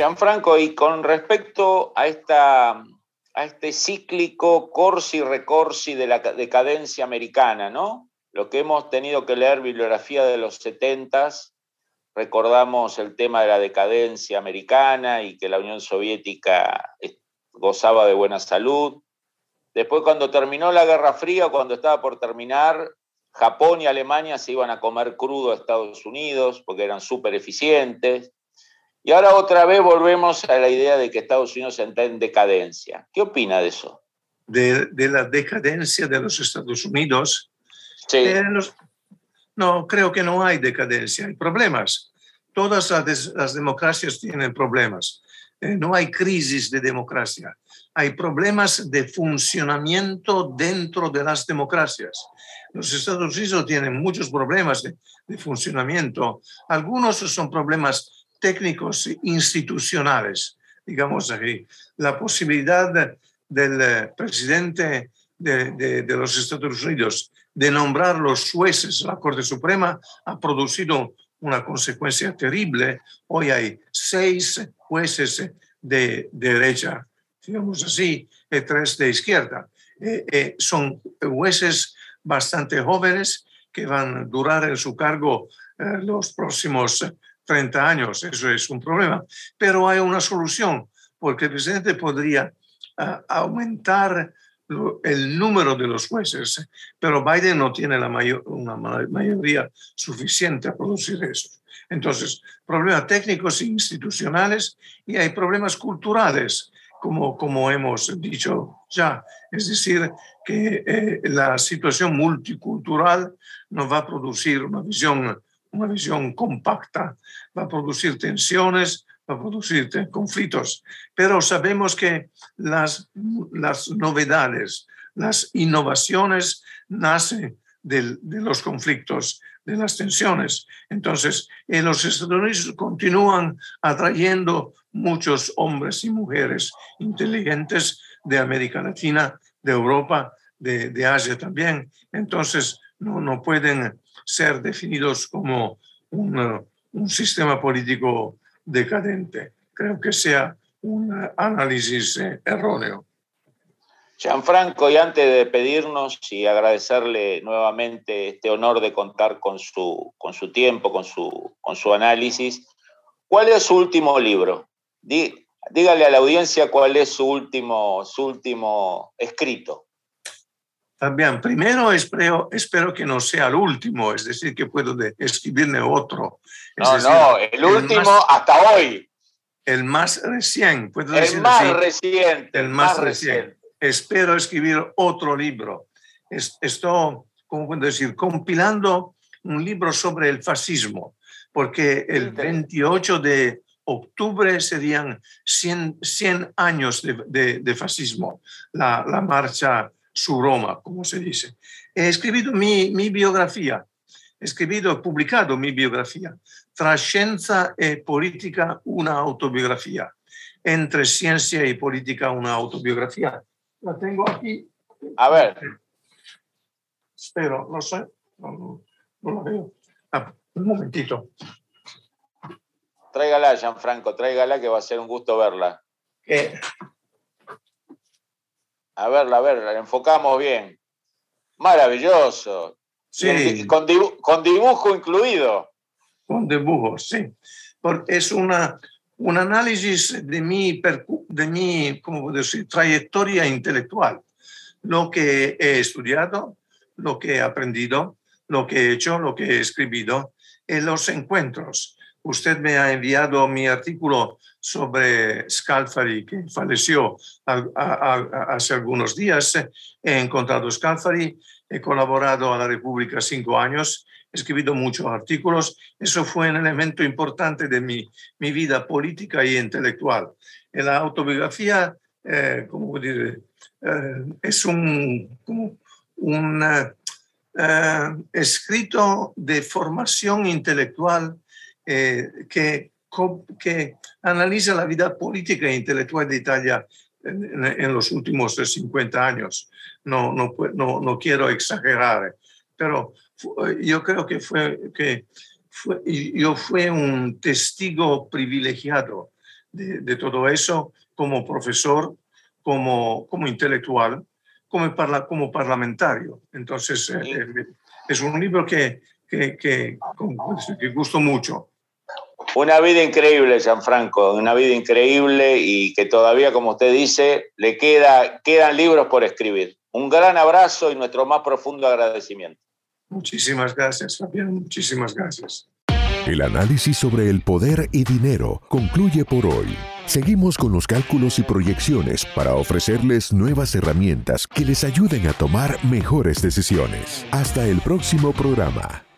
Gianfranco, y con respecto a, esta, a este cíclico corsi recorsi de la decadencia americana, ¿no? Lo que hemos tenido que leer bibliografía de los 70 recordamos el tema de la decadencia americana y que la Unión Soviética gozaba de buena salud. Después, cuando terminó la Guerra Fría, cuando estaba por terminar, Japón y Alemania se iban a comer crudo a Estados Unidos porque eran súper eficientes. Y ahora otra vez volvemos a la idea de que Estados Unidos está en decadencia. ¿Qué opina de eso? De, la decadencia de los Estados Unidos. Sí. Eh, no, creo que no hay decadencia, hay problemas. Todas las, democracias tienen problemas. Eh, no hay crisis de democracia. Hay problemas de funcionamiento dentro de las democracias. Los Estados Unidos tienen muchos problemas de, de funcionamiento. Algunos son problemas técnicos institucionales, digamos así. La posibilidad del eh, presidente de, los Estados Unidos de nombrar los jueces la Corte Suprema ha producido una consecuencia terrible. Hoy hay seis jueces de, derecha, digamos así, y tres de izquierda. Eh, eh, son jueces bastante jóvenes que van a durar en su cargo los próximos 30 años, eso es un problema. Pero hay una solución, porque el presidente podría ah, aumentar el número de los jueces, pero Biden no tiene la mayor, una mayoría suficiente a producir eso. Entonces, problemas técnicos e institucionales y hay problemas culturales, como, como hemos dicho ya. Es decir, que eh, la situación multicultural nos va a producir una visión una visión compacta, va a producir tensiones, va a producir conflictos, pero sabemos que las, las novedades, las innovaciones nacen de, los conflictos, de las tensiones. Entonces, en los Estados Unidos continúan atrayendo muchos hombres y mujeres inteligentes de América Latina, de Europa, de, de Asia también. Entonces, no, no pueden ser definidos como un, un sistema político decadente. Creo que sea un análisis eh, erróneo. Gianfranco, y antes de pedirnos y agradecerle nuevamente este honor de contar con su, con su tiempo, con su, con su análisis, ¿cuál es su último libro? dígale a la audiencia cuál es su último, su último escrito. También, primero espero, espero que no sea el último, es decir, que puedo escribirme otro. no, no, el último hasta hoy. El más recién, puedo el decir más reciente. El más, reciente. Espero escribir otro libro. Estoy, ¿cómo puedo decir? Compilando un libro sobre el fascismo, porque el 28 de octubre serían 100, 100 años de, de, fascismo, la, la marcha su Roma, como se dice. He escrito mi, mi biografía, he escrito, publicado mi biografía, Tras ciencia y política, una autobiografía. Entre ciencia y política, una autobiografía. La tengo aquí. A ver. Espero, no sé, no, la veo. Ah, un momentito. Tráigala, Gianfranco, tráigala que va a ser un gusto verla. Eh, a verla, a ver, la enfocamos bien. Maravilloso. Sí. Con, dibujo incluido. Con dibujo, sí. Porque es una, un análisis de mi, de mi ¿cómo decir? trayectoria intelectual. Lo que he estudiado, lo que he aprendido, lo que he hecho, lo que he escrito, en los encuentros. Usted me ha enviado mi artículo sobre Scalfari, que falleció hace algunos días. He encontrado Scalfari, he colaborado a la República cinco años he escrito muchos artículos. Eso fue un elemento importante de mi, mi vida política y intelectual. La autobiografía, eh, como decir, eh, es un, un eh, escrito de formación intelectual eh, que, que analiza la vida política e intelectual de Italia en, los últimos 50 años. No, no, no, no, quiero exagerar, pero yo creo que fue que fue, yo fui un testigo privilegiado de, de, todo eso como profesor, como, como intelectual, como, parla, como parlamentario. Entonces, eh, eh, es un libro que, que, que, que gusto mucho. Una vida increíble, Gianfranco, una vida increíble y que todavía, como usted dice, le queda, quedan libros por escribir. Un gran abrazo y nuestro más profundo agradecimiento. Muchísimas gracias, Fabián, muchísimas gracias. El análisis sobre el poder y dinero concluye por hoy. Seguimos con los cálculos y proyecciones para ofrecerles nuevas herramientas que les ayuden a tomar mejores decisiones. Hasta el próximo programa.